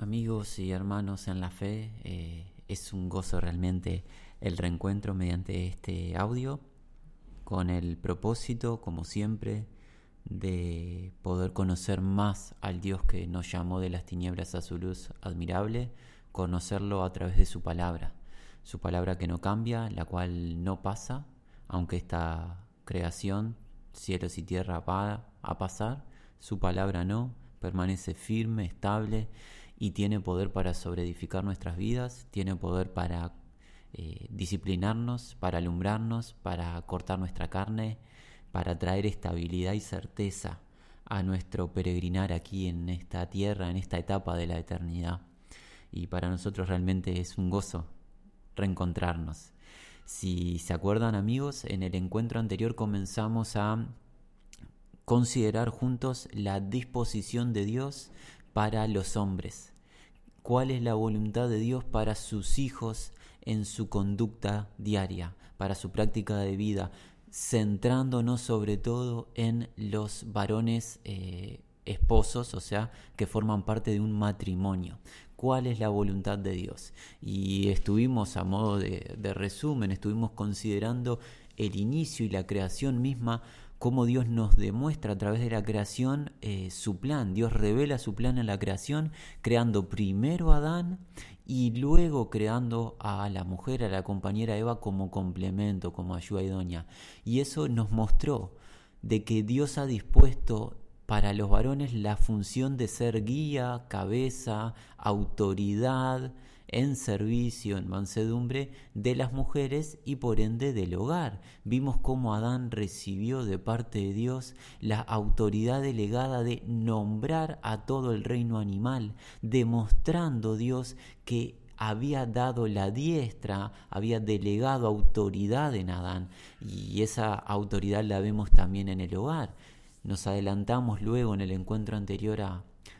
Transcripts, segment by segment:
Amigos y hermanos en la fe, eh, es un gozo realmente el reencuentro mediante este audio con el propósito, como siempre, de poder conocer más al Dios que nos llamó de las tinieblas a su luz admirable, conocerlo a través de su palabra, su palabra que no cambia, la cual no pasa, aunque esta creación, cielos y tierra va a pasar, su palabra no, permanece firme, estable, y tiene poder para sobreedificar nuestras vidas, tiene poder para eh, disciplinarnos, para alumbrarnos, para cortar nuestra carne, para traer estabilidad y certeza a nuestro peregrinar aquí en esta tierra, en esta etapa de la eternidad. Y para nosotros realmente es un gozo reencontrarnos. Si se acuerdan amigos, en el encuentro anterior comenzamos a considerar juntos la disposición de Dios para los hombres. ¿Cuál es la voluntad de Dios para sus hijos en su conducta diaria, para su práctica de vida, centrándonos sobre todo en los varones eh, esposos, o sea, que forman parte de un matrimonio. ¿Cuál es la voluntad de Dios? Y estuvimos, a modo de, de resumen, estuvimos considerando el inicio y la creación misma cómo Dios nos demuestra a través de la creación eh, su plan. Dios revela su plan en la creación, creando primero a Adán y luego creando a la mujer, a la compañera Eva como complemento, como ayuda idónea. Y eso nos mostró de que Dios ha dispuesto para los varones la función de ser guía, cabeza, autoridad, en servicio, en mansedumbre de las mujeres y por ende del hogar. Vimos cómo Adán recibió de parte de Dios la autoridad delegada de nombrar a todo el reino animal, demostrando Dios que había dado la diestra, había delegado autoridad en Adán y esa autoridad la vemos también en el hogar. Nos adelantamos luego en el encuentro anterior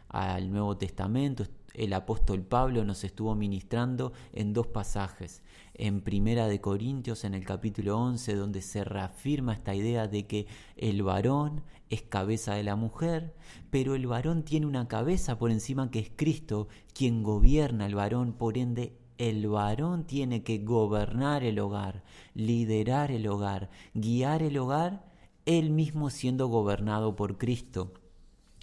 al Nuevo Testamento, el apóstol Pablo nos estuvo ministrando en dos pasajes. En Primera de Corintios, en el capítulo 11, donde se reafirma esta idea de que el varón es cabeza de la mujer, pero el varón tiene una cabeza por encima que es Cristo, quien gobierna el varón, por ende el varón tiene que gobernar el hogar, liderar el hogar, guiar el hogar, él mismo siendo gobernado por Cristo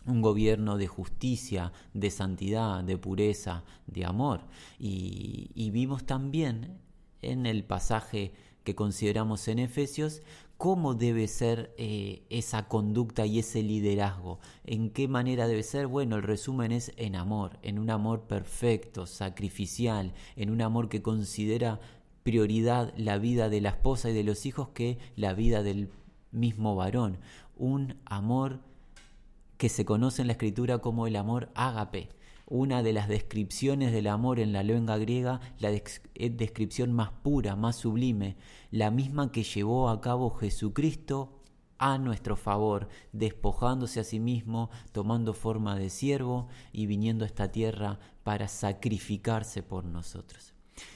un gobierno de justicia, de santidad, de pureza, de amor. Y, vimos también en el pasaje que consideramos en Efesios cómo debe ser eh, esa conducta y ese liderazgo. ¿En qué manera debe ser? Bueno, el resumen es en amor, en un amor perfecto, sacrificial, en un amor que considera prioridad la vida de la esposa y de los hijos que la vida del mismo varón. Un amor que se conoce en la escritura como el amor ágape. Una de las descripciones del amor en la lengua griega, la descripción más pura, más sublime, la misma que llevó a cabo Jesucristo a nuestro favor, despojándose a sí mismo, tomando forma de siervo y viniendo a esta tierra para sacrificarse por nosotros.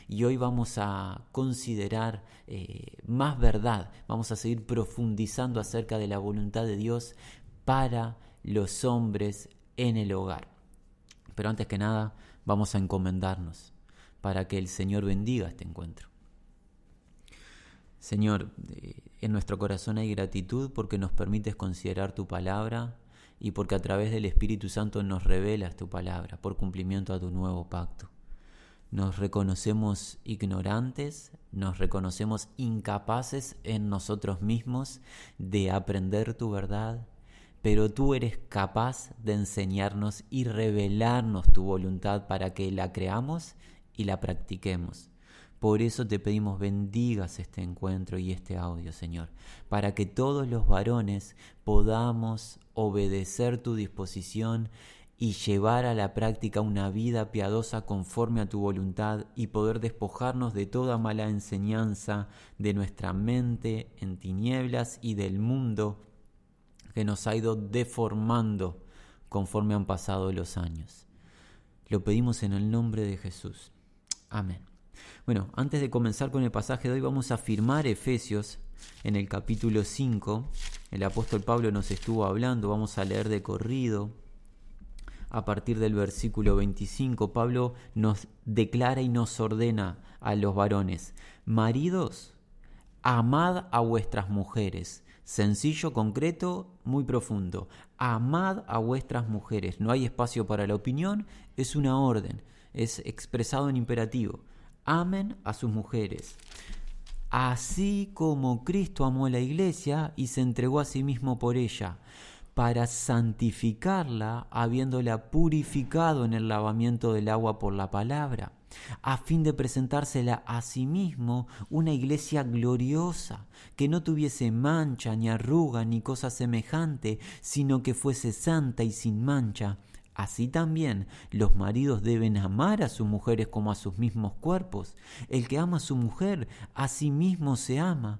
Y hoy vamos a considerar eh, más verdad, vamos a seguir profundizando acerca de la voluntad de Dios para los hombres en el hogar. Pero antes que nada, vamos a encomendarnos para que el Señor bendiga este encuentro. Señor, eh, en nuestro corazón hay gratitud porque nos permites considerar tu palabra y porque a través del Espíritu Santo nos revelas tu palabra por cumplimiento a tu nuevo pacto. Nos reconocemos ignorantes, nos reconocemos incapaces en nosotros mismos de aprender tu verdad, pero tú eres capaz de enseñarnos y revelarnos tu voluntad para que la creamos y la practiquemos. Por eso te pedimos bendigas este encuentro y este audio, Señor, para que todos los varones podamos obedecer tu disposición y llevar a la práctica una vida piadosa conforme a tu voluntad y poder despojarnos de toda mala enseñanza de nuestra mente en tinieblas y del mundo que nos ha ido deformando conforme han pasado los años. Lo pedimos en el nombre de Jesús. Amén. Bueno, antes de comenzar con el pasaje de hoy vamos a firmar Efesios en el capítulo 5. El apóstol Pablo nos estuvo hablando, vamos a leer de corrido a partir del versículo 25, Pablo nos declara y nos ordena a los varones, maridos, amad a vuestras mujeres. Sencillo, concreto, muy profundo. Amad a vuestras mujeres. No hay espacio para la opinión, es una orden, es expresado en imperativo. Amen a sus mujeres así como Cristo amó a la iglesia y se entregó a sí mismo por ella, para santificarla, habiéndola purificado en el lavamiento del agua por la palabra, a fin de presentársela a sí mismo una iglesia gloriosa, que no tuviese mancha, ni arruga, ni cosa semejante, sino que fuese santa y sin mancha. Así también los maridos deben amar a sus mujeres como a sus mismos cuerpos. El que ama a su mujer, a sí mismo se ama,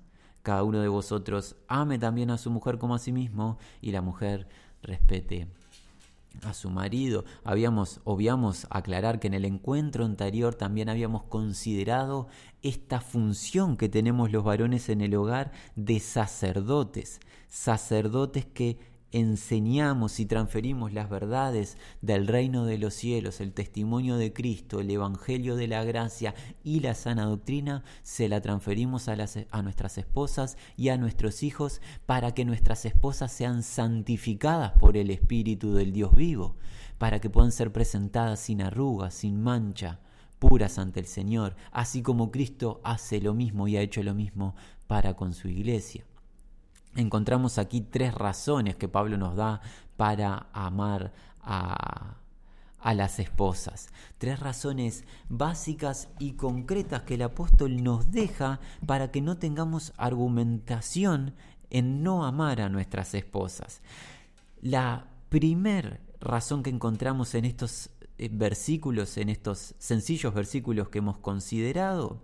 cada uno de vosotros ame también a su mujer como a sí mismo y la mujer respete a su marido. Habíamos, obviamos aclarar que en el encuentro anterior también habíamos considerado esta función que tenemos los varones en el hogar de sacerdotes, sacerdotes que enseñamos y transferimos las verdades del reino de los cielos, el testimonio de Cristo, el Evangelio de la gracia y la sana doctrina, se la transferimos a, nuestras esposas y a nuestros hijos para que nuestras esposas sean santificadas por el Espíritu del Dios vivo, para que puedan ser presentadas sin arrugas, sin mancha, puras ante el Señor, así como Cristo hace lo mismo y ha hecho lo mismo para con su iglesia encontramos aquí tres razones que Pablo nos da para amar a, las esposas. Tres razones básicas y concretas que el apóstol nos deja para que no tengamos argumentación en no amar a nuestras esposas. La primer razón que encontramos en estos eh, versículos, en estos sencillos versículos que hemos considerado,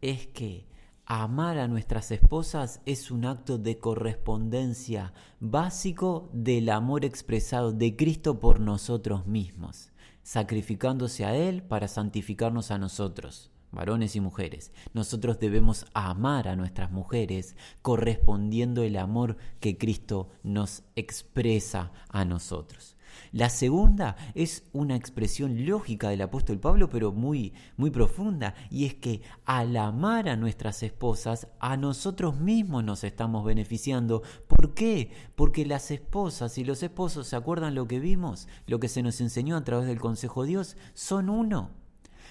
es que Amar a nuestras esposas es un acto de correspondencia básico del amor expresado de Cristo por nosotros mismos, sacrificándose a Él para santificarnos a nosotros, varones y mujeres. Nosotros debemos amar a nuestras mujeres correspondiendo el amor que Cristo nos expresa a nosotros. La segunda es una expresión lógica del apóstol Pablo, pero muy, muy profunda, y es que al amar a nuestras esposas, a nosotros mismos nos estamos beneficiando. ¿Por qué? Porque las esposas y los esposos, ¿se acuerdan lo que vimos? Lo que se nos enseñó a través del Consejo de Dios, son uno.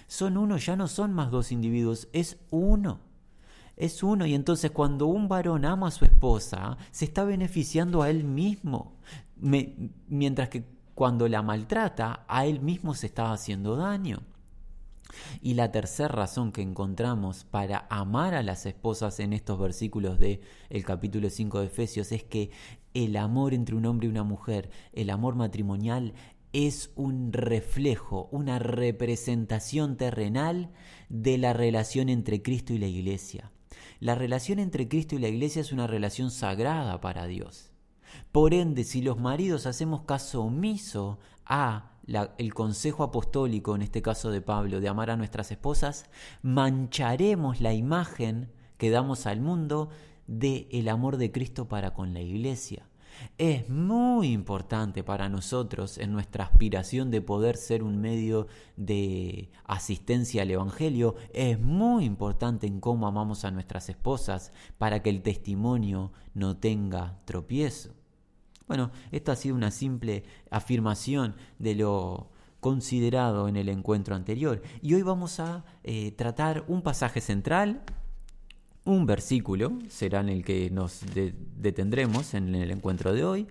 Son uno, ya no son más dos individuos, es uno es uno y entonces cuando un varón ama a su esposa, se está beneficiando a él mismo, mientras que cuando la maltrata, a él mismo se está haciendo daño. Y la tercera razón que encontramos para amar a las esposas en estos versículos del el capítulo 5 de Efesios es que el amor entre un hombre y una mujer, el amor matrimonial, es un reflejo, una representación terrenal de la relación entre Cristo y la Iglesia. La relación entre Cristo y la Iglesia es una relación sagrada para Dios. Por ende, si los maridos hacemos caso omiso a el consejo apostólico, en este caso de Pablo, de amar a nuestras esposas, mancharemos la imagen que damos al mundo de el amor de Cristo para con la iglesia. Es muy importante para nosotros en nuestra aspiración de poder ser un medio de asistencia al Evangelio, es muy importante en cómo amamos a nuestras esposas para que el testimonio no tenga tropiezo. Bueno, esto ha sido una simple afirmación de lo considerado en el encuentro anterior. Y hoy vamos a eh, tratar un pasaje central, un versículo, será en el que nos detendremos en el encuentro de hoy.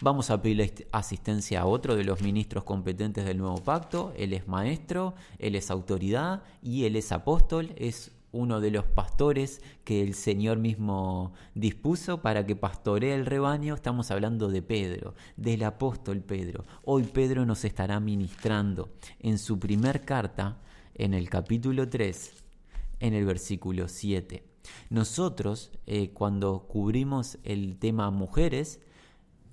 Vamos a pedir asistencia a otro de los ministros competentes del nuevo pacto. Él es maestro, él es autoridad y él es apóstol, es uno de los pastores que el Señor mismo dispuso para que pastoree el rebaño, estamos hablando de Pedro, del apóstol Pedro. Hoy Pedro nos estará ministrando en su primer carta, en el capítulo 3, en el versículo 7. Nosotros, eh, cuando cubrimos el tema mujeres,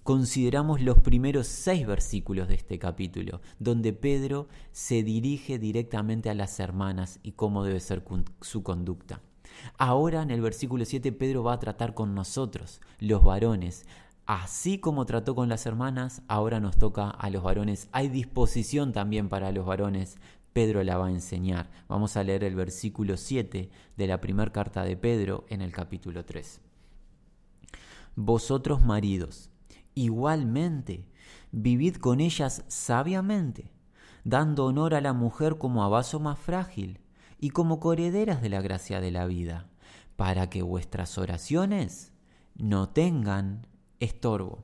consideramos los primeros seis versículos de este capítulo, donde Pedro se dirige directamente a las hermanas y cómo debe ser su conducta. Ahora en el versículo 7 Pedro va a tratar con nosotros, los varones. Así como trató con las hermanas, ahora nos toca a los varones. Hay disposición también para los varones. Pedro la va a enseñar. Vamos a leer el versículo 7 de la primera carta de Pedro en el capítulo 3. Vosotros maridos, igualmente, vivid con ellas sabiamente, dando honor a la mujer como a vaso más frágil y como corederas de la gracia de la vida, para que vuestras oraciones no tengan estorbo.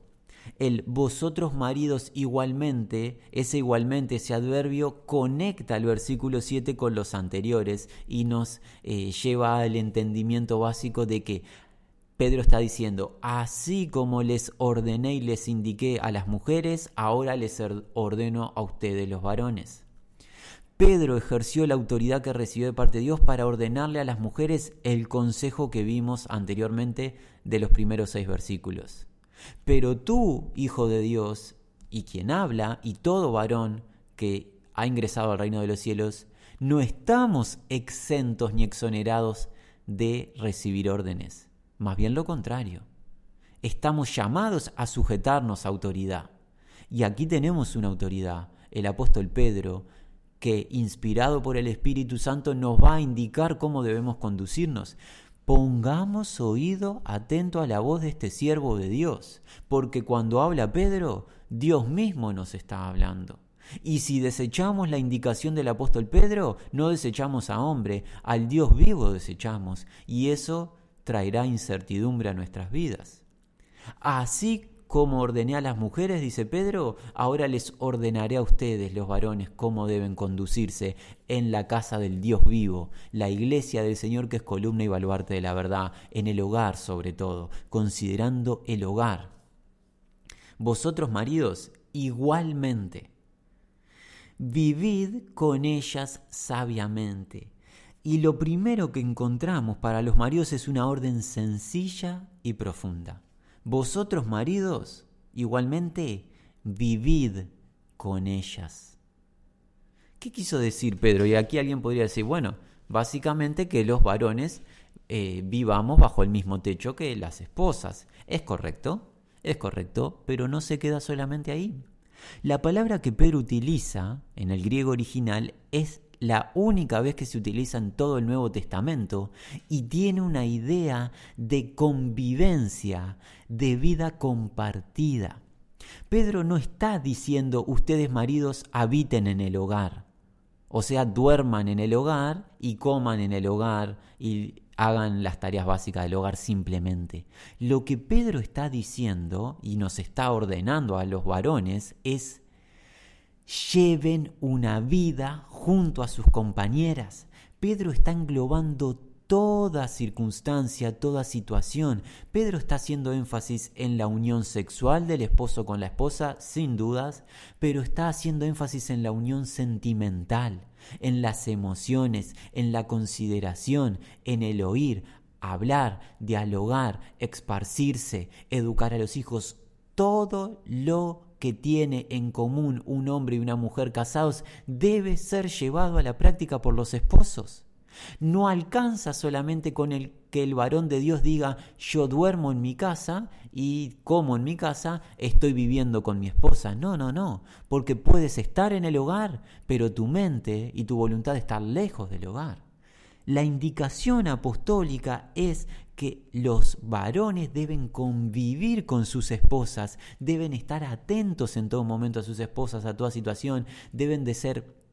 El vosotros maridos igualmente, ese igualmente, ese adverbio, conecta el versículo 7 con los anteriores y nos eh, lleva al entendimiento básico de que Pedro está diciendo, así como les ordené y les indiqué a las mujeres, ahora les ordeno a ustedes los varones. Pedro ejerció la autoridad que recibió de parte de Dios para ordenarle a las mujeres el consejo que vimos anteriormente de los primeros seis versículos. Pero tú, hijo de Dios, y quien habla, y todo varón que ha ingresado al reino de los cielos, no estamos exentos ni exonerados de recibir órdenes. Más bien lo contrario. Estamos llamados a sujetarnos a autoridad. Y aquí tenemos una autoridad. El apóstol Pedro que, inspirado por el Espíritu Santo, nos va a indicar cómo debemos conducirnos. Pongamos oído atento a la voz de este siervo de Dios, porque cuando habla Pedro, Dios mismo nos está hablando. Y si desechamos la indicación del apóstol Pedro, no desechamos a hombre, al Dios vivo desechamos, y eso traerá incertidumbre a nuestras vidas. Así como ordené a las mujeres, dice Pedro, ahora les ordenaré a ustedes, los varones, cómo deben conducirse en la casa del Dios vivo, la iglesia del Señor que es columna y baluarte de la verdad, en el hogar sobre todo, considerando el hogar. Vosotros, maridos, igualmente, vivid con ellas sabiamente. Y lo primero que encontramos para los maridos es una orden sencilla y profunda. Vosotros maridos, igualmente, vivid con ellas. ¿Qué quiso decir Pedro? Y aquí alguien podría decir, bueno, básicamente que los varones eh, vivamos bajo el mismo techo que las esposas. ¿Es correcto? Es correcto, pero no se queda solamente ahí. La palabra que Pedro utiliza en el griego original es la única vez que se utiliza en todo el Nuevo Testamento y tiene una idea de convivencia, de vida compartida. Pedro no está diciendo ustedes maridos habiten en el hogar, o sea, duerman en el hogar y coman en el hogar y hagan las tareas básicas del hogar simplemente. Lo que Pedro está diciendo y nos está ordenando a los varones es lleven una vida junto a sus compañeras. Pedro está englobando toda circunstancia, toda situación. Pedro está haciendo énfasis en la unión sexual del esposo con la esposa, sin dudas, pero está haciendo énfasis en la unión sentimental, en las emociones, en la consideración, en el oír, hablar, dialogar, esparcirse, educar a los hijos, todo lo que tiene en común un hombre y una mujer casados debe ser llevado a la práctica por los esposos. No alcanza solamente con el que el varón de Dios diga yo duermo en mi casa y como en mi casa estoy viviendo con mi esposa. No, no, no, porque puedes estar en el hogar, pero tu mente y tu voluntad están lejos del hogar. La indicación apostólica es que los varones deben convivir con sus esposas, deben estar atentos en todo momento a sus esposas, a toda situación, deben de ser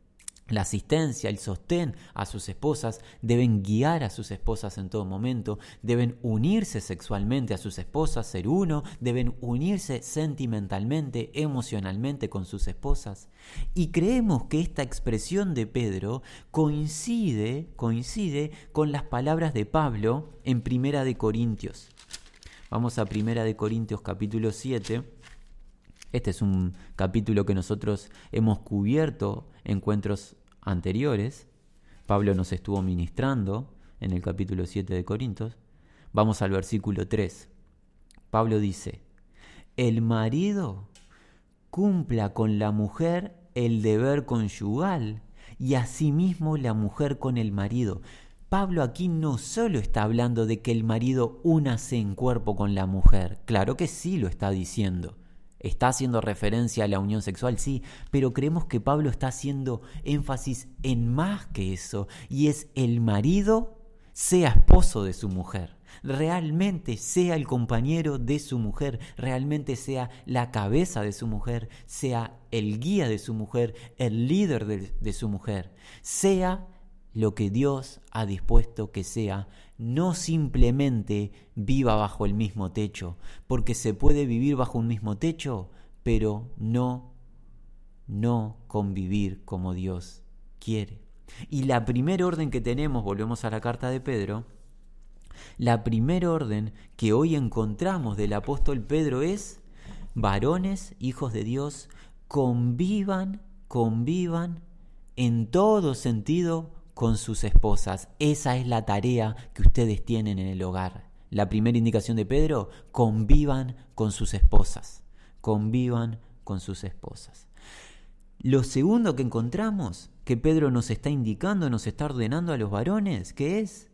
la asistencia, el sostén a sus esposas, deben guiar a sus esposas en todo momento, deben unirse sexualmente a sus esposas, ser uno, deben unirse sentimentalmente, emocionalmente con sus esposas. Y creemos que esta expresión de Pedro coincide, coincide con las palabras de Pablo en Primera de Corintios. Vamos a Primera de Corintios capítulo 7 este es un capítulo que nosotros hemos cubierto encuentros anteriores. Pablo nos estuvo ministrando en el capítulo 7 de Corintios. Vamos al versículo 3. Pablo dice, el marido cumpla con la mujer el deber conyugal y asimismo la mujer con el marido. Pablo aquí no solo está hablando de que el marido únase en cuerpo con la mujer, claro que sí lo está diciendo. Está haciendo referencia a la unión sexual, sí, pero creemos que Pablo está haciendo énfasis en más que eso, y es el marido sea esposo de su mujer, realmente sea el compañero de su mujer, realmente sea la cabeza de su mujer, sea el guía de su mujer, el líder de, de su mujer, sea lo que Dios ha dispuesto que sea, no simplemente viva bajo el mismo techo, porque se puede vivir bajo un mismo techo, pero no, no convivir como Dios quiere. Y la primera orden que tenemos, volvemos a la carta de Pedro, la primera orden que hoy encontramos del apóstol Pedro es, varones, hijos de Dios, convivan, convivan en todo sentido con sus esposas. Esa es la tarea que ustedes tienen en el hogar. La primera indicación de Pedro, convivan con sus esposas. Convivan con sus esposas. Lo segundo que encontramos, que Pedro nos está indicando, nos está ordenando a los varones, que es,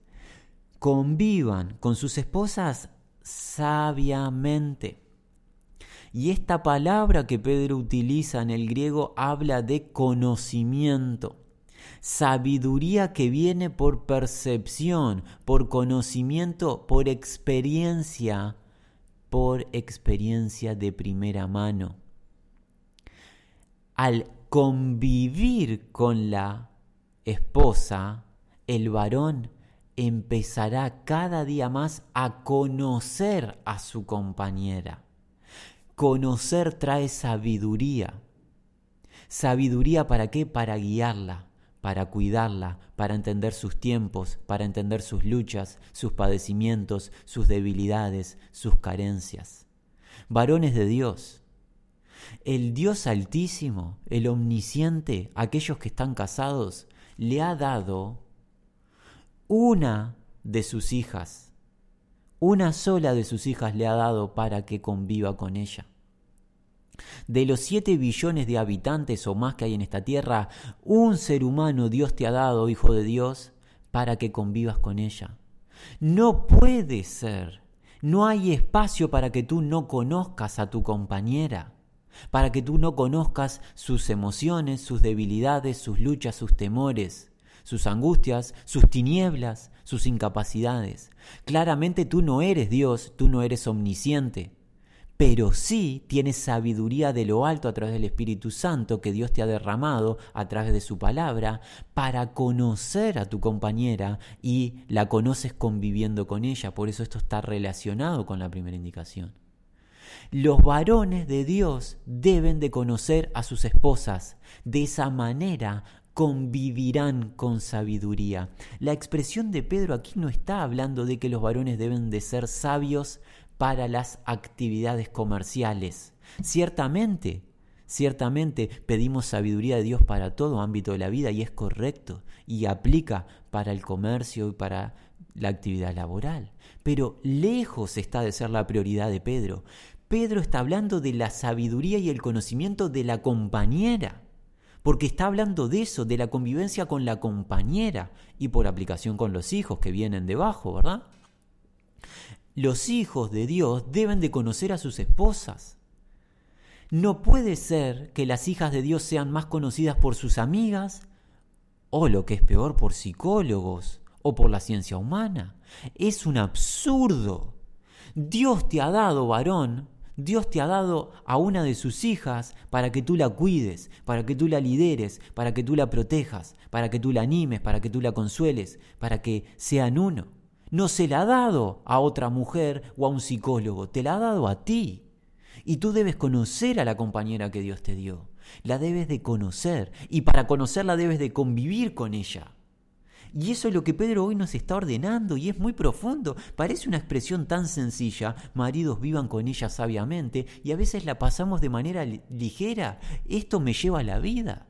convivan con sus esposas sabiamente. Y esta palabra que Pedro utiliza en el griego habla de conocimiento sabiduría que viene por percepción, por conocimiento, por experiencia, por experiencia de primera mano. Al convivir con la esposa, el varón empezará cada día más a conocer a su compañera. Conocer trae sabiduría. ¿Sabiduría para qué? Para guiarla, para cuidarla, para entender sus tiempos, para entender sus luchas, sus padecimientos, sus debilidades, sus carencias. Varones de Dios, el Dios altísimo, el omnisciente, aquellos que están casados, le ha dado una de sus hijas, una sola de sus hijas le ha dado para que conviva con ella. De los siete billones de habitantes o más que hay en esta tierra, un ser humano Dios te ha dado, Hijo de Dios, para que convivas con ella. No puede ser, no hay espacio para que tú no conozcas a tu compañera, para que tú no conozcas sus emociones, sus debilidades, sus luchas, sus temores, sus angustias, sus tinieblas, sus incapacidades. Claramente tú no eres Dios, tú no eres omnisciente pero sí tienes sabiduría de lo alto a través del Espíritu Santo que Dios te ha derramado a través de su palabra para conocer a tu compañera y la conoces conviviendo con ella. Por eso esto está relacionado con la primera indicación. Los varones de Dios deben de conocer a sus esposas. De esa manera convivirán con sabiduría. La expresión de Pedro aquí no está hablando de que los varones deben de ser sabios para las actividades comerciales. Ciertamente, ciertamente pedimos sabiduría de Dios para todo ámbito de la vida y es correcto y aplica para el comercio y para la actividad laboral. Pero lejos está de ser la prioridad de Pedro. Pedro está hablando de la sabiduría y el conocimiento de la compañera porque está hablando de eso, de la convivencia con la compañera y por aplicación con los hijos que vienen debajo, ¿verdad? Los hijos de Dios deben de conocer a sus esposas. No puede ser que las hijas de Dios sean más conocidas por sus amigas o lo que es peor por psicólogos o por la ciencia humana. Es un absurdo. Dios te ha dado, varón, Dios te ha dado a una de sus hijas para que tú la cuides, para que tú la lideres, para que tú la protejas, para que tú la animes, para que tú la consueles, para que sean uno. No se la ha dado a otra mujer o a un psicólogo, te la ha dado a ti. Y tú debes conocer a la compañera que Dios te dio. La debes de conocer y para conocerla debes de convivir con ella. Y eso es lo que Pedro hoy nos está ordenando y es muy profundo. Parece una expresión tan sencilla, maridos vivan con ella sabiamente, y a veces la pasamos de manera ligera. Esto me lleva a la vida.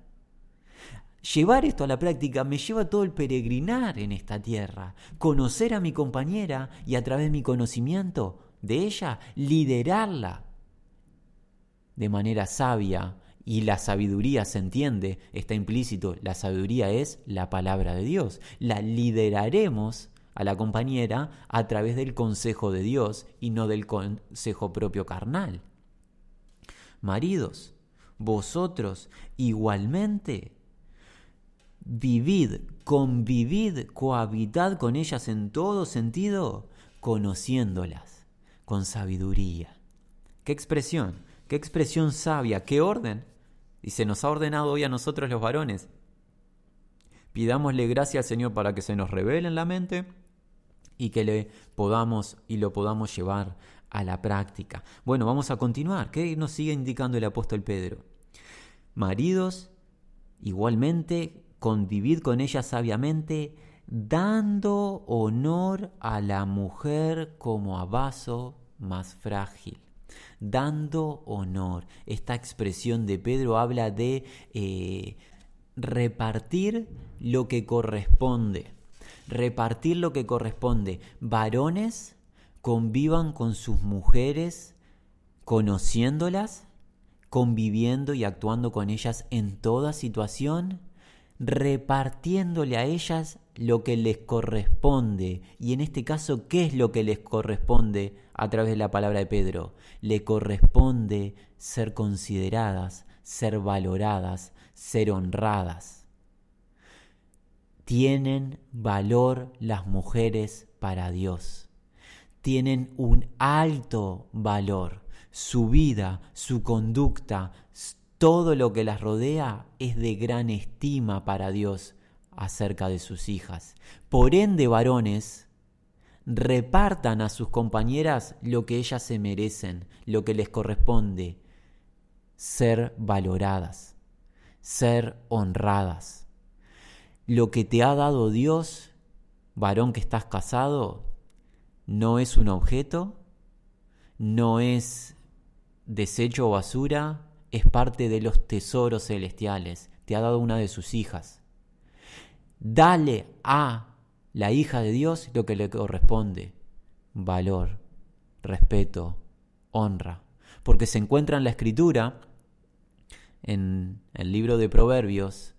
Llevar esto a la práctica me lleva todo el peregrinar en esta tierra, conocer a mi compañera y a través de mi conocimiento de ella, liderarla de manera sabia. Y la sabiduría se entiende, está implícito, la sabiduría es la palabra de Dios. La lideraremos a la compañera a través del consejo de Dios y no del consejo propio carnal. Maridos, vosotros igualmente vivid, convivid, cohabitad con ellas en todo sentido, conociéndolas con sabiduría. ¿Qué expresión? ¿Qué expresión sabia? ¿Qué orden? Y se nos ha ordenado hoy a nosotros los varones. Pidámosle gracias al Señor para que se nos revele en la mente y que le podamos y lo podamos llevar a la práctica. Bueno, vamos a continuar. ¿Qué nos sigue indicando el apóstol Pedro? Maridos, igualmente, convivid con ella sabiamente, dando honor a la mujer como a vaso más frágil. Dando honor. Esta expresión de Pedro habla de eh, repartir lo que corresponde repartir lo que corresponde. Varones convivan con sus mujeres conociéndolas, conviviendo y actuando con ellas en toda situación, repartiéndole a ellas lo que les corresponde. Y en este caso, ¿qué es lo que les corresponde a través de la palabra de Pedro? Le corresponde ser consideradas, ser valoradas, ser honradas tienen valor las mujeres para Dios. Tienen un alto valor. Su vida, su conducta, todo lo que las rodea es de gran estima para Dios acerca de sus hijas. Por ende, varones, repartan a sus compañeras lo que ellas se merecen, lo que les corresponde, ser valoradas, ser honradas lo que te ha dado Dios, varón que estás casado, no es un objeto, no es desecho o basura, es parte de los tesoros celestiales. Te ha dado una de sus hijas. Dale a la hija de Dios lo que le corresponde. Valor, respeto, honra. Porque se encuentra en la escritura, en el libro de Proverbios,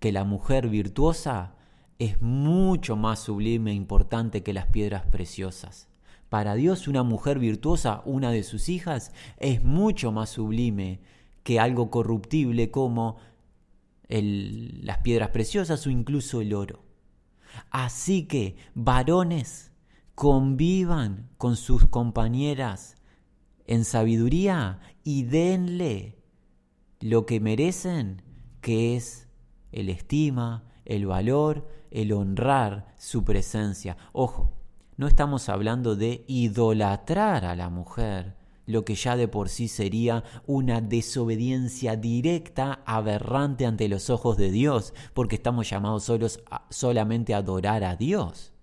que la mujer virtuosa es mucho más sublime e importante que las piedras preciosas. Para Dios una mujer virtuosa, una de sus hijas, es mucho más sublime que algo corruptible como las piedras preciosas o incluso el oro. Así que, varones, convivan con sus compañeras en sabiduría y denle lo que merecen, que es el estima, el valor, el honrar su presencia. Ojo, no estamos hablando de idolatrar a la mujer, lo que ya de por sí sería una desobediencia directa, aberrante ante los ojos de Dios, porque estamos llamados solos solamente a adorar a Dios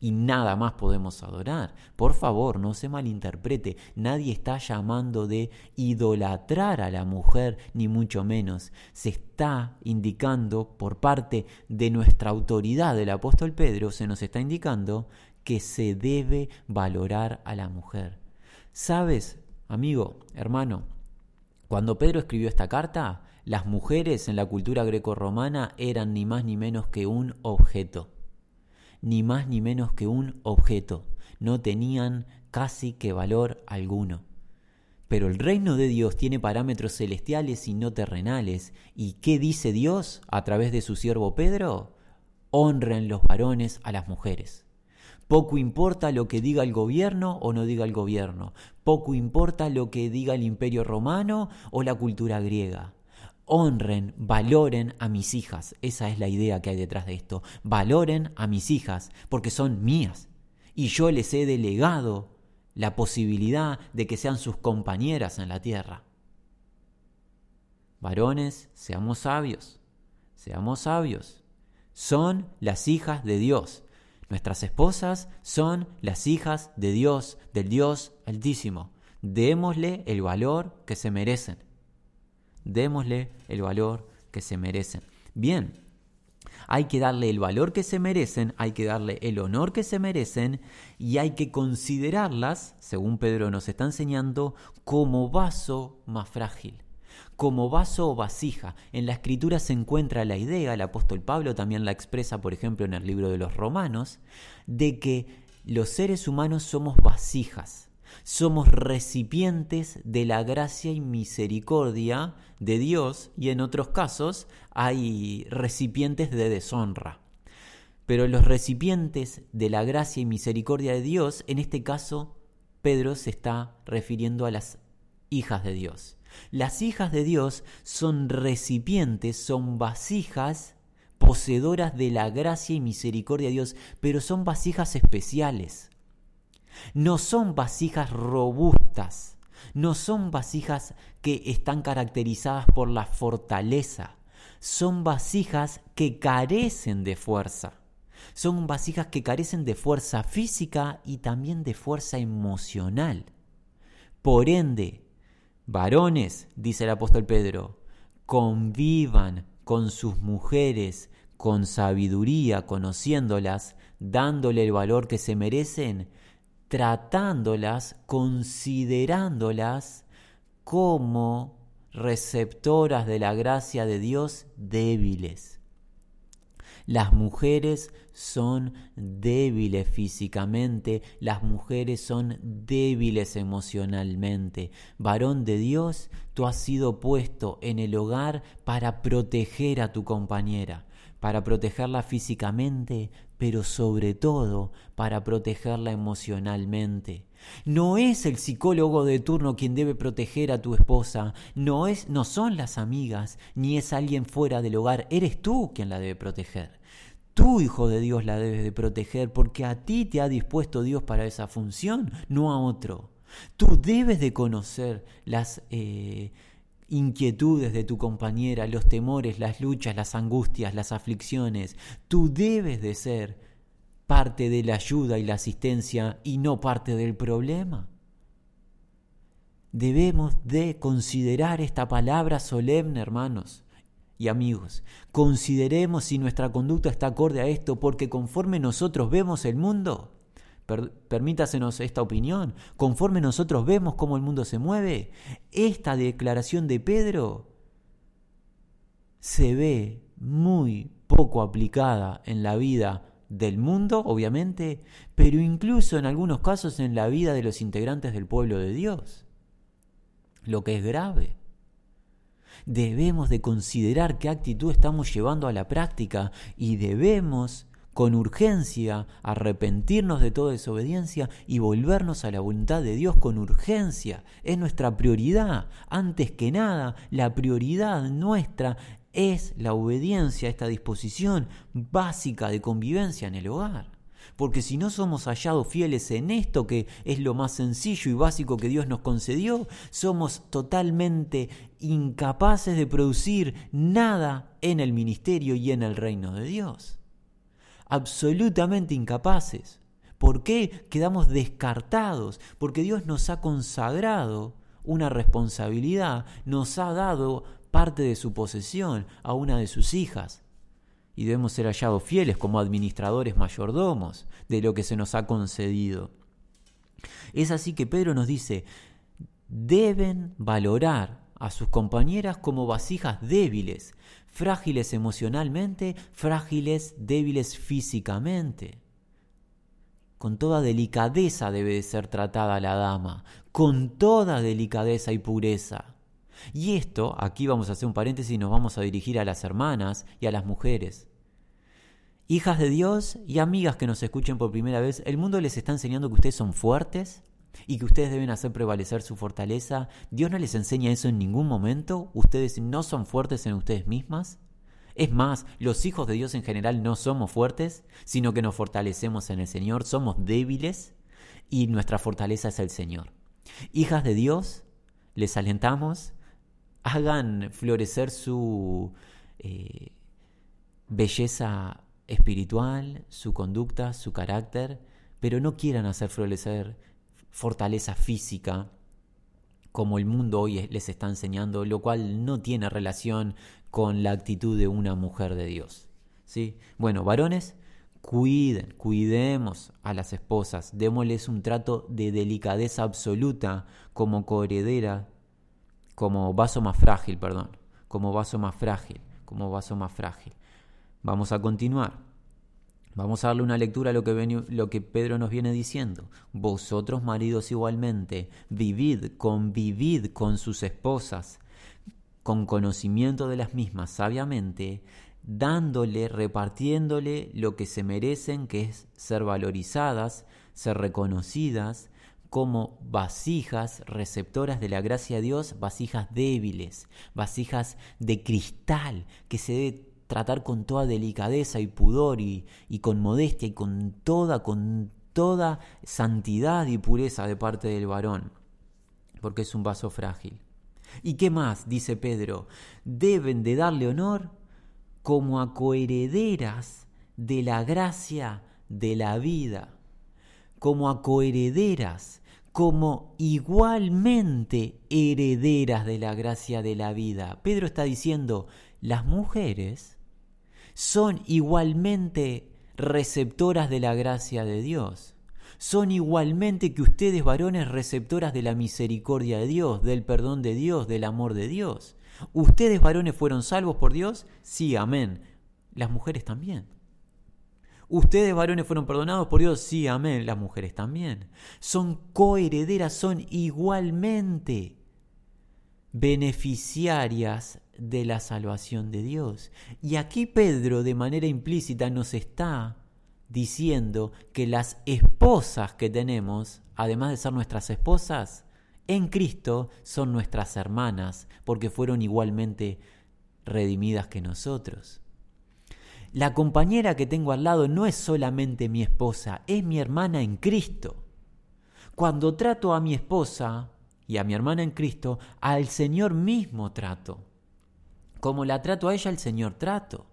y nada más podemos adorar. Por favor, no se malinterprete, nadie está llamando de idolatrar a la mujer, ni mucho menos. Se está indicando por parte de nuestra autoridad del apóstol Pedro, se nos está indicando que se debe valorar a la mujer. ¿Sabes, amigo, hermano? Cuando Pedro escribió esta carta, las mujeres en la cultura grecorromana eran ni más ni menos que un objeto ni más ni menos que un objeto, no tenían casi que valor alguno. Pero el reino de Dios tiene parámetros celestiales y no terrenales. ¿Y qué dice Dios a través de su siervo Pedro? Honren los varones a las mujeres. Poco importa lo que diga el gobierno o no diga el gobierno. Poco importa lo que diga el imperio romano o la cultura griega honren, valoren a mis hijas. Esa es la idea que hay detrás de esto. Valoren a mis hijas porque son mías. Y yo les he delegado la posibilidad de que sean sus compañeras en la tierra. Varones, seamos sabios, seamos sabios. Son las hijas de Dios. Nuestras esposas son las hijas de Dios, del Dios Altísimo. Démosle el valor que se merecen démosle el valor que se merecen. Bien, Hay que darle el valor que se merecen, hay que darle el honor que se merecen y hay que considerarlas, según Pedro nos está enseñando, como vaso más frágil como vaso o vasija. En la escritura se encuentra la idea, el apóstol Pablo también la expresa, por ejemplo, en el libro de los Romanos, de que los seres humanos somos vasijas, somos recipientes de la gracia y misericordia de Dios y en otros casos hay recipientes de deshonra. Pero los recipientes de la gracia y misericordia de Dios, en este caso, Pedro se está refiriendo a las hijas de Dios. Las hijas de Dios son recipientes, son vasijas poseedoras de la gracia y misericordia de Dios, pero son vasijas especiales. No son vasijas robustas, no son vasijas que están caracterizadas por la fortaleza, son vasijas que carecen de fuerza. Son vasijas que carecen de fuerza física y también de fuerza emocional. Por ende, varones, dice el apóstol Pedro, convivan con sus mujeres con sabiduría, conociéndolas, dándole el valor que se merecen, tratándolas, considerándolas como receptoras de la gracia de Dios débiles. Las mujeres son débiles físicamente, las mujeres son débiles emocionalmente. Varón de Dios, tú has sido puesto en el hogar para proteger a tu compañera, para protegerla físicamente, pero sobre todo para protegerla emocionalmente. No es el psicólogo de turno quien debe proteger a tu esposa, no es no son las amigas, ni es alguien fuera del hogar, eres tú quien la debe proteger. Tú, hijo de Dios, la debes de proteger porque a ti te ha dispuesto Dios para esa función, no a otro. Tú debes de conocer las eh, inquietudes de tu compañera, los temores, las luchas, las angustias, las aflicciones. Tú debes de ser parte de la ayuda y la asistencia y no parte del problema. Debemos de considerar esta palabra solemne, hermanos y amigos. Consideremos si nuestra conducta está acorde a esto, porque conforme nosotros vemos el mundo, permítasenos esta opinión, conforme nosotros vemos cómo el mundo se mueve, esta declaración de Pedro se ve muy poco aplicada en la vida del mundo, obviamente, pero incluso en algunos casos en la vida de los integrantes del pueblo de Dios, lo que es grave. Debemos de considerar qué actitud estamos llevando a la práctica y debemos con urgencia arrepentirnos de toda desobediencia y volvernos a la voluntad de Dios con urgencia. Es nuestra prioridad. Antes que nada, la prioridad nuestra es la obediencia a esta disposición básica de convivencia en el hogar. Porque si no somos hallados fieles en esto, que es lo más sencillo y básico que Dios nos concedió, somos totalmente incapaces de producir nada en el ministerio y en el reino de Dios. Absolutamente incapaces. ¿Por qué quedamos descartados? Porque Dios nos ha consagrado una responsabilidad, nos ha dado parte de su posesión a una de sus hijas. Y debemos ser hallados fieles como administradores mayordomos de lo que se nos ha concedido. Es así que Pedro nos dice, deben valorar a sus compañeras como vasijas débiles, frágiles emocionalmente, frágiles, débiles físicamente. Con toda delicadeza debe de ser tratada la dama, con toda delicadeza y pureza. Y esto, aquí vamos a hacer un paréntesis y nos vamos a dirigir a las hermanas y a las mujeres. Hijas de Dios y amigas que nos escuchen por primera vez, el mundo les está enseñando que ustedes son fuertes y que ustedes deben hacer prevalecer su fortaleza. Dios no les enseña eso en ningún momento. Ustedes no son fuertes en ustedes mismas. Es más, los hijos de Dios en general no somos fuertes, sino que nos fortalecemos en el Señor, somos débiles y nuestra fortaleza es el Señor. Hijas de Dios, les alentamos hagan florecer su eh, belleza espiritual, su conducta, su carácter, pero no quieran hacer florecer fortaleza física como el mundo hoy les está enseñando, lo cual no tiene relación con la actitud de una mujer de Dios. ¿Sí? Bueno, varones, cuiden, cuidemos a las esposas, démosles un trato de delicadeza absoluta como coheredera, como vaso más frágil, perdón, como vaso más frágil, como vaso más frágil. Vamos a continuar. Vamos a darle una lectura a lo que, lo que Pedro nos viene diciendo. Vosotros, maridos, igualmente, vivid, convivid con sus esposas, con conocimiento de las mismas, sabiamente, dándole, repartiéndole lo que se merecen, que es ser valorizadas, ser reconocidas, como vasijas receptoras de la gracia de Dios, vasijas débiles, vasijas de cristal, que se debe tratar con toda delicadeza y pudor y, con modestia y con toda, con toda santidad y pureza de parte del varón, porque es un vaso frágil. ¿Y qué más? dice Pedro, deben de darle honor como a coherederas de la gracia de la vida, como a coherederas, como igualmente herederas de la gracia de la vida. Pedro está diciendo, las mujeres son igualmente receptoras de la gracia de Dios. Son igualmente que ustedes varones receptoras de la misericordia de Dios, del perdón de Dios, del amor de Dios. ¿Ustedes varones fueron salvos por Dios? Sí, amén. Las mujeres también. ¿Ustedes varones fueron perdonados por Dios? Sí, amén. Las mujeres también. Son coherederas, son igualmente beneficiarias de la salvación de Dios. Y aquí Pedro de manera implícita nos está diciendo que las esposas que tenemos, además de ser nuestras esposas, en Cristo son nuestras hermanas, porque fueron igualmente redimidas que nosotros. La compañera que tengo al lado no es solamente mi esposa, es mi hermana en Cristo. Cuando trato a mi esposa y a mi hermana en Cristo, al Señor mismo trato. Como la trato a ella, el Señor trato.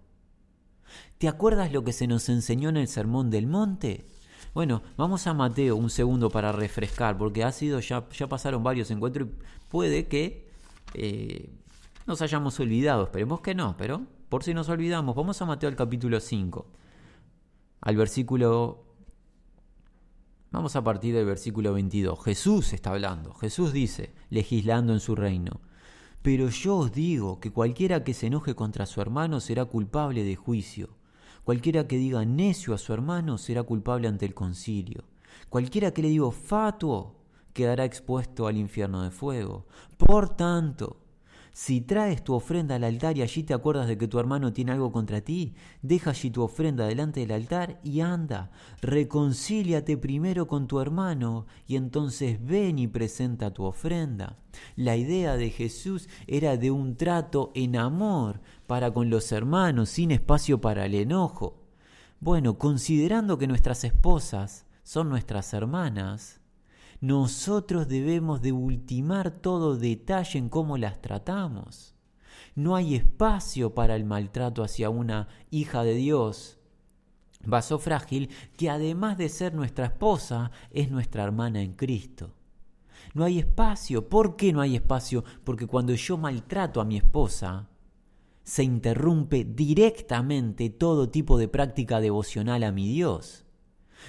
¿Te acuerdas lo que se nos enseñó en el Sermón del Monte? Bueno, vamos a Mateo un segundo para refrescar, porque ha sido ya, ya pasaron varios encuentros y puede que eh, nos hayamos olvidado. Esperemos que no, pero por si nos olvidamos, vamos a Mateo al capítulo 5, al versículo Vamos a partir del versículo 22. Jesús está hablando. Jesús dice, legislando en su reino. Pero yo os digo que cualquiera que se enoje contra su hermano será culpable de juicio. Cualquiera que diga necio a su hermano será culpable ante el concilio. Cualquiera que le diga fatuo quedará expuesto al infierno de fuego. Por tanto, si traes tu ofrenda al altar y allí te acuerdas de que tu hermano tiene algo contra ti, deja allí tu ofrenda delante del altar y anda, reconcíliate primero con tu hermano y entonces ven y presenta tu ofrenda. La idea de Jesús era de un trato en amor para con los hermanos, sin espacio para el enojo. Bueno, considerando que nuestras esposas son nuestras hermanas, nosotros debemos de ultimar todo detalle en cómo las tratamos. No hay espacio para el maltrato hacia una hija de Dios, vaso frágil, que además de ser nuestra esposa, es nuestra hermana en Cristo. No hay espacio. ¿Por qué no hay espacio? Porque cuando yo maltrato a mi esposa, se interrumpe directamente todo tipo de práctica devocional a mi Dios.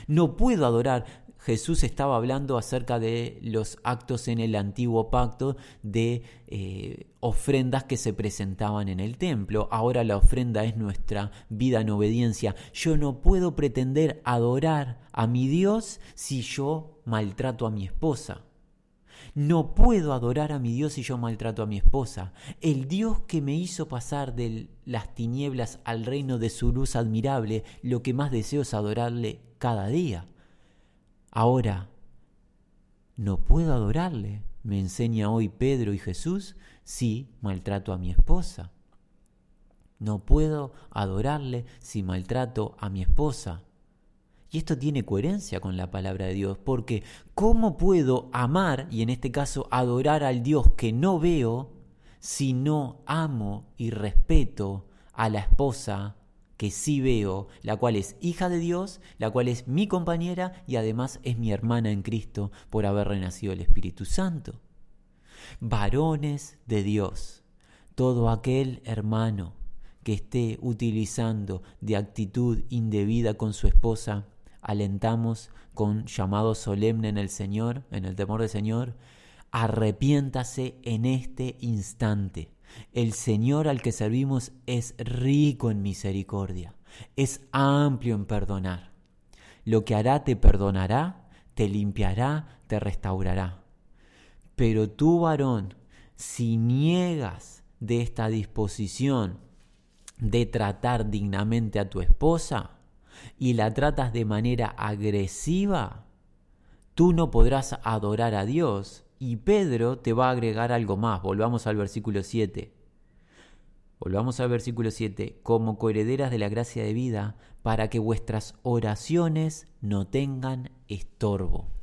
No puedo adorar Jesús estaba hablando acerca de los actos en el antiguo pacto de eh, ofrendas que se presentaban en el templo. Ahora la ofrenda es nuestra vida en obediencia. Yo no puedo pretender adorar a mi Dios si yo maltrato a mi esposa. No puedo adorar a mi Dios si yo maltrato a mi esposa. El Dios que me hizo pasar de las tinieblas al reino de su luz admirable, lo que más deseo es adorarle cada día. Ahora, no puedo adorarle, me enseña hoy Pedro y Jesús, si maltrato a mi esposa. No puedo adorarle si maltrato a mi esposa. Y esto tiene coherencia con la palabra de Dios, porque ¿cómo puedo amar, y en este caso adorar al Dios que no veo, si no amo y respeto a la esposa que sí veo, la cual es hija de Dios, la cual es mi compañera y además es mi hermana en Cristo por haber renacido el Espíritu Santo. Varones de Dios, todo aquel hermano que esté utilizando de actitud indebida con su esposa, alentamos con llamado solemne en el Señor, en el temor del Señor, arrepiéntase en este instante. El Señor al que servimos es rico en misericordia, es amplio en perdonar. Lo que hará te perdonará, te limpiará, te restaurará. Pero tú, varón, si niegas de esta disposición de tratar dignamente a tu esposa y la tratas de manera agresiva, tú no podrás adorar a Dios. Y Pedro te va a agregar algo más. Volvamos al versículo 7. Volvamos al versículo 7. Como coherederas de la gracia de vida, para que vuestras oraciones no tengan estorbo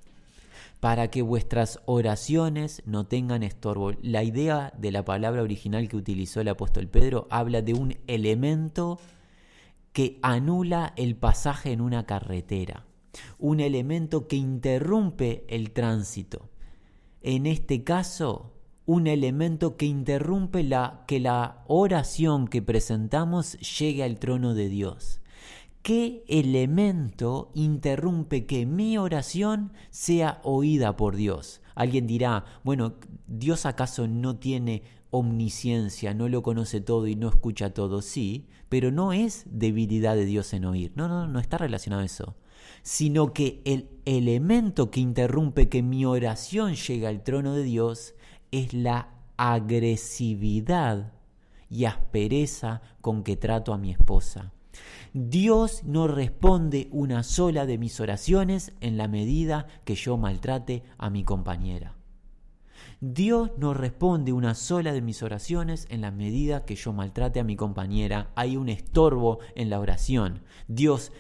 para que vuestras oraciones no tengan estorbo. La idea de la palabra original que utilizó el apóstol Pedro habla de un elemento que anula el pasaje en una carretera, un elemento que interrumpe el tránsito. En este caso, un elemento que interrumpe la, que la oración que presentamos llegue al trono de Dios. ¿Qué elemento interrumpe que mi oración sea oída por Dios? Alguien dirá, bueno, ¿Dios acaso no tiene omnisciencia, no lo conoce todo y no escucha todo? Sí, pero no es debilidad de Dios en oír. No, no, no está relacionado a eso. Sino que el elemento que interrumpe que mi oración llegue al trono de Dios es la agresividad y aspereza con que trato a mi esposa. Dios no responde una sola de mis oraciones en la medida que yo maltrate a mi compañera. Dios no responde una sola de mis oraciones en la medida que yo maltrate a mi compañera. Hay un estorbo en la oración. Dios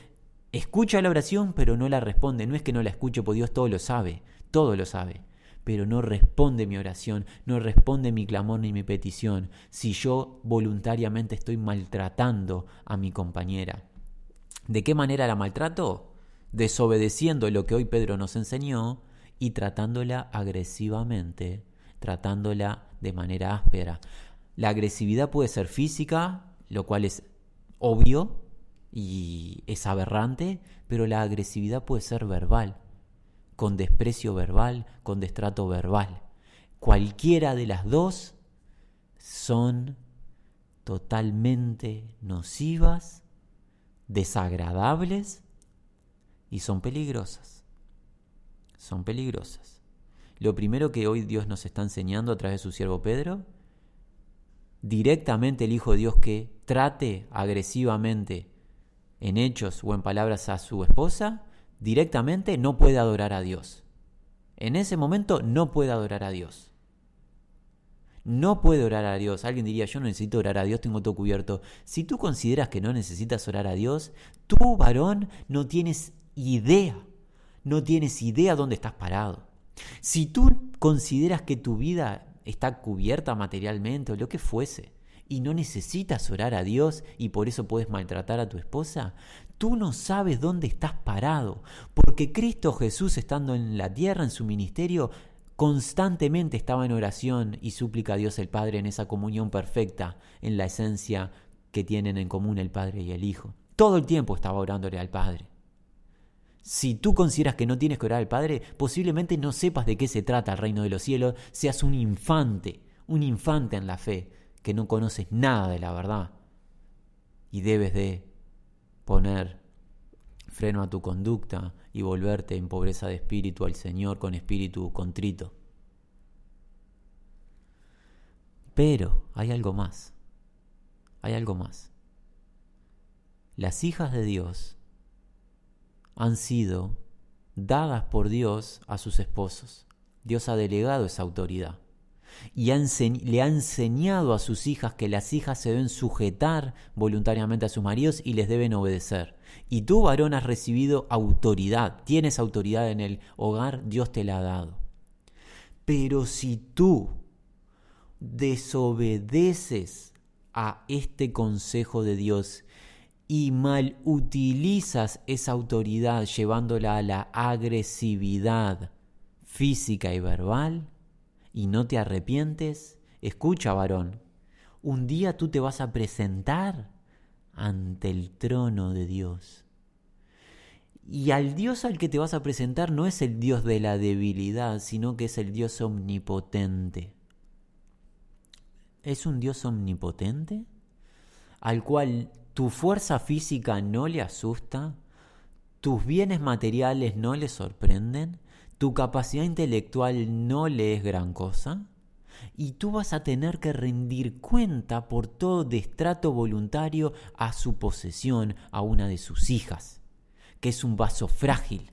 escucha la oración pero no la responde. No es que no la escuche, porque Dios todo lo sabe, todo lo sabe. Pero no responde mi oración, no responde mi clamor ni mi petición si yo voluntariamente estoy maltratando a mi compañera. ¿De qué manera la maltrato? Desobedeciendo lo que hoy Pedro nos enseñó y tratándola agresivamente, tratándola de manera áspera. La agresividad puede ser física, lo cual es obvio y es aberrante, pero la agresividad puede ser verbal, con desprecio verbal, con destrato verbal. Cualquiera de las dos son totalmente nocivas desagradables y son peligrosas. Son peligrosas. Lo primero que hoy Dios nos está enseñando a través de su siervo Pedro, directamente el Hijo de Dios que trate agresivamente en hechos o en palabras a su esposa, directamente no puede adorar a Dios. En ese momento no puede adorar a Dios no puede orar a Dios. Alguien diría, yo no necesito orar a Dios, tengo todo cubierto. Si tú consideras que no necesitas orar a Dios, tú, varón, no tienes idea, no tienes idea dónde estás parado. Si tú consideras que tu vida está cubierta materialmente o lo que fuese, y no necesitas orar a Dios y por eso puedes maltratar a tu esposa, tú no sabes dónde estás parado, porque Cristo Jesús estando en la tierra, en su ministerio, constantemente estaba en oración y súplica a Dios el Padre en esa comunión perfecta, en la esencia que tienen en común el Padre y el Hijo. Todo el tiempo estaba orándole al Padre. Si tú consideras que no tienes que orar al Padre, posiblemente no sepas de qué se trata el reino de los cielos, seas un infante, un infante en la fe, que no conoces nada de la verdad. Y debes de poner freno a tu conducta y volverte en pobreza de espíritu al Señor con espíritu contrito. Pero hay algo más, hay algo más. Las hijas de Dios han sido dadas por Dios a sus esposos. Dios ha delegado esa autoridad y le ha enseñado a sus hijas que las hijas se deben sujetar voluntariamente a sus maridos y les deben obedecer. Y tú, varón, has recibido autoridad, tienes autoridad en el hogar, Dios te la ha dado. Pero si tú desobedeces a este consejo de Dios y mal utilizas esa autoridad llevándola a la agresividad física y verbal, y no te arrepientes, escucha, varón, un día tú te vas a presentar ante el trono de Dios. Y al Dios al que te vas a presentar no es el Dios de la debilidad, sino que es el Dios omnipotente. ¿Es un Dios omnipotente? Al cual tu fuerza física no le asusta, tus bienes materiales no le sorprenden, tu capacidad intelectual no le es gran cosa, y tú vas a tener que rendir cuenta por todo destrato voluntario a su posesión, a una de sus hijas, que es un vaso frágil.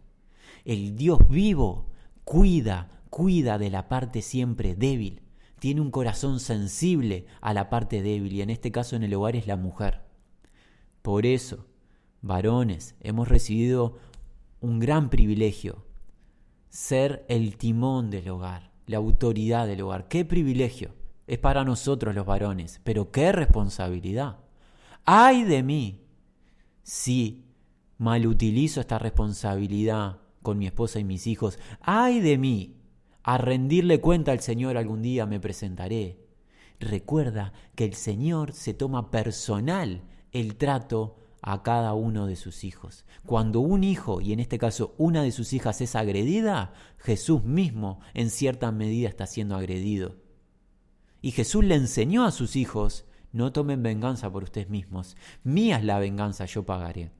El Dios vivo cuida, cuida de la parte siempre débil, tiene un corazón sensible a la parte débil, y en este caso en el hogar es la mujer. Por eso, varones, hemos recibido un gran privilegio, ser el timón del hogar, la autoridad del hogar. ¡Qué privilegio! Es para nosotros los varones, pero qué responsabilidad. ¡Ay de mí! Si mal utilizo esta responsabilidad con mi esposa y mis hijos, ¡ay de mí! A rendirle cuenta al Señor algún día me presentaré. Recuerda que el Señor se toma personal el trato a cada uno de sus hijos. Cuando un hijo, y en este caso una de sus hijas, es agredida, Jesús mismo en cierta medida está siendo agredido. Y Jesús le enseñó a sus hijos, no tomen venganza por ustedes mismos, mía es la venganza, yo pagaré.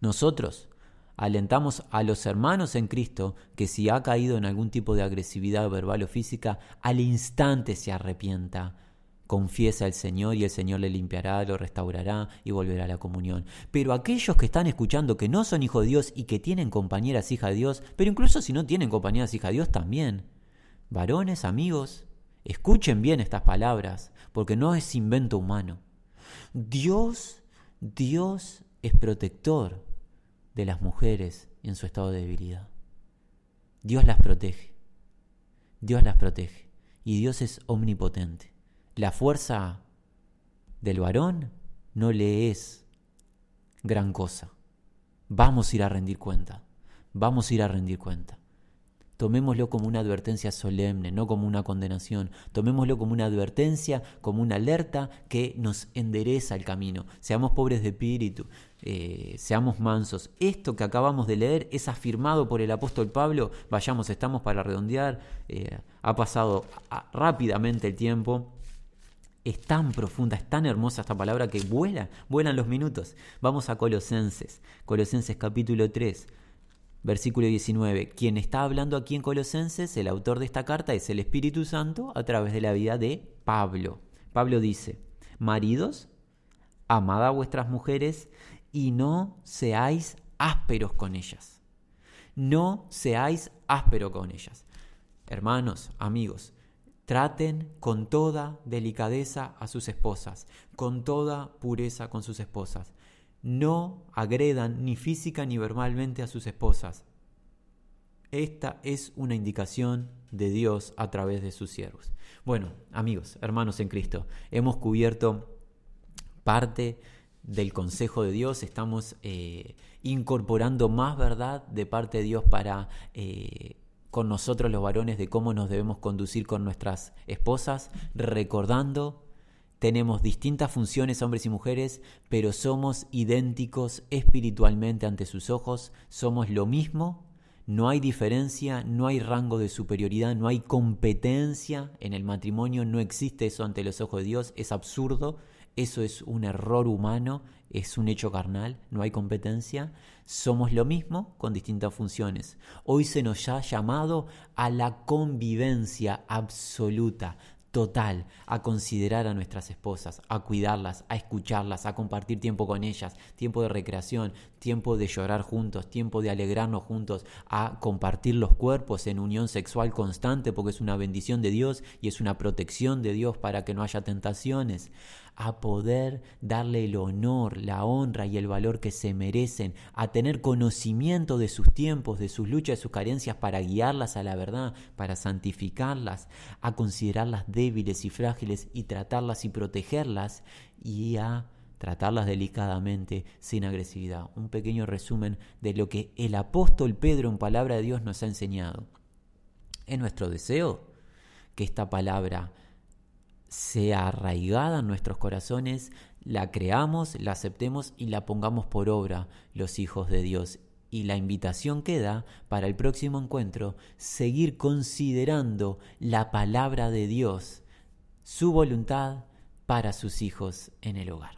Nosotros alentamos a los hermanos en Cristo que si ha caído en algún tipo de agresividad verbal o física, al instante se arrepienta Confiesa al Señor y el Señor le limpiará, lo restaurará y volverá a la comunión. Pero aquellos que están escuchando que no son hijos de Dios y que tienen compañeras hijas de Dios, pero incluso si no tienen compañeras hijas de Dios también, varones, amigos, escuchen bien estas palabras, porque no es invento humano. Dios, Dios es protector de las mujeres en su estado de debilidad. Dios las protege. Dios las protege. Y Dios es omnipotente la fuerza del varón no le es gran cosa. Vamos a ir a rendir cuenta. Vamos a ir a rendir cuenta. Tomémoslo como una advertencia solemne, no como una condenación. Tomémoslo como una advertencia, como una alerta que nos endereza el camino. Seamos pobres de espíritu, eh, seamos mansos. Esto que acabamos de leer es afirmado por el apóstol Pablo. Vayamos, estamos para redondear. Eh, ha pasado rápidamente el tiempo. Es tan profunda, es tan hermosa esta palabra que vuela, vuelan los minutos. Vamos a Colosenses, Colosenses capítulo 3, versículo 19. Quien está hablando aquí en Colosenses, el autor de esta carta, es el Espíritu Santo a través de la vida de Pablo. Pablo dice, maridos, amad a vuestras mujeres y no seáis ásperos con ellas. No seáis ásperos con ellas. Hermanos, amigos, Traten con toda delicadeza a sus esposas, con toda pureza con sus esposas. No agredan ni física ni verbalmente a sus esposas. Esta es una indicación de Dios a través de sus siervos. Bueno, amigos, hermanos en Cristo, hemos cubierto parte del consejo de Dios, estamos eh, incorporando más verdad de parte de Dios para eh, con nosotros los varones de cómo nos debemos conducir con nuestras esposas, recordando, tenemos distintas funciones hombres y mujeres, pero somos idénticos espiritualmente ante sus ojos, somos lo mismo, no hay diferencia, no hay rango de superioridad, no hay competencia en el matrimonio, no existe eso ante los ojos de Dios, es absurdo, eso es un error humano, es un hecho carnal, no hay competencia. Somos lo mismo con distintas funciones. Hoy se nos ha llamado a la convivencia absoluta, total, a considerar a nuestras esposas, a cuidarlas, a escucharlas, a compartir tiempo con ellas, tiempo de recreación, tiempo de llorar juntos, tiempo de alegrarnos juntos, a compartir los cuerpos en unión sexual constante porque es una bendición de Dios y es una protección de Dios para que no haya tentaciones, a poder darle el honor, la honra y el valor que se merecen, a tener conocimiento de sus tiempos, de sus luchas, de sus carencias para guiarlas a la verdad, para santificarlas, a considerarlas débiles y frágiles y tratarlas y protegerlas y a tratarlas delicadamente, sin agresividad. Un pequeño resumen de lo que el apóstol Pedro en palabra de Dios nos ha enseñado. Es nuestro deseo que esta palabra sea arraigada en nuestros corazones, la creamos, la aceptemos y la pongamos por obra los hijos de Dios. Y la invitación queda para el próximo encuentro, seguir considerando la palabra de Dios, su voluntad para sus hijos en el hogar.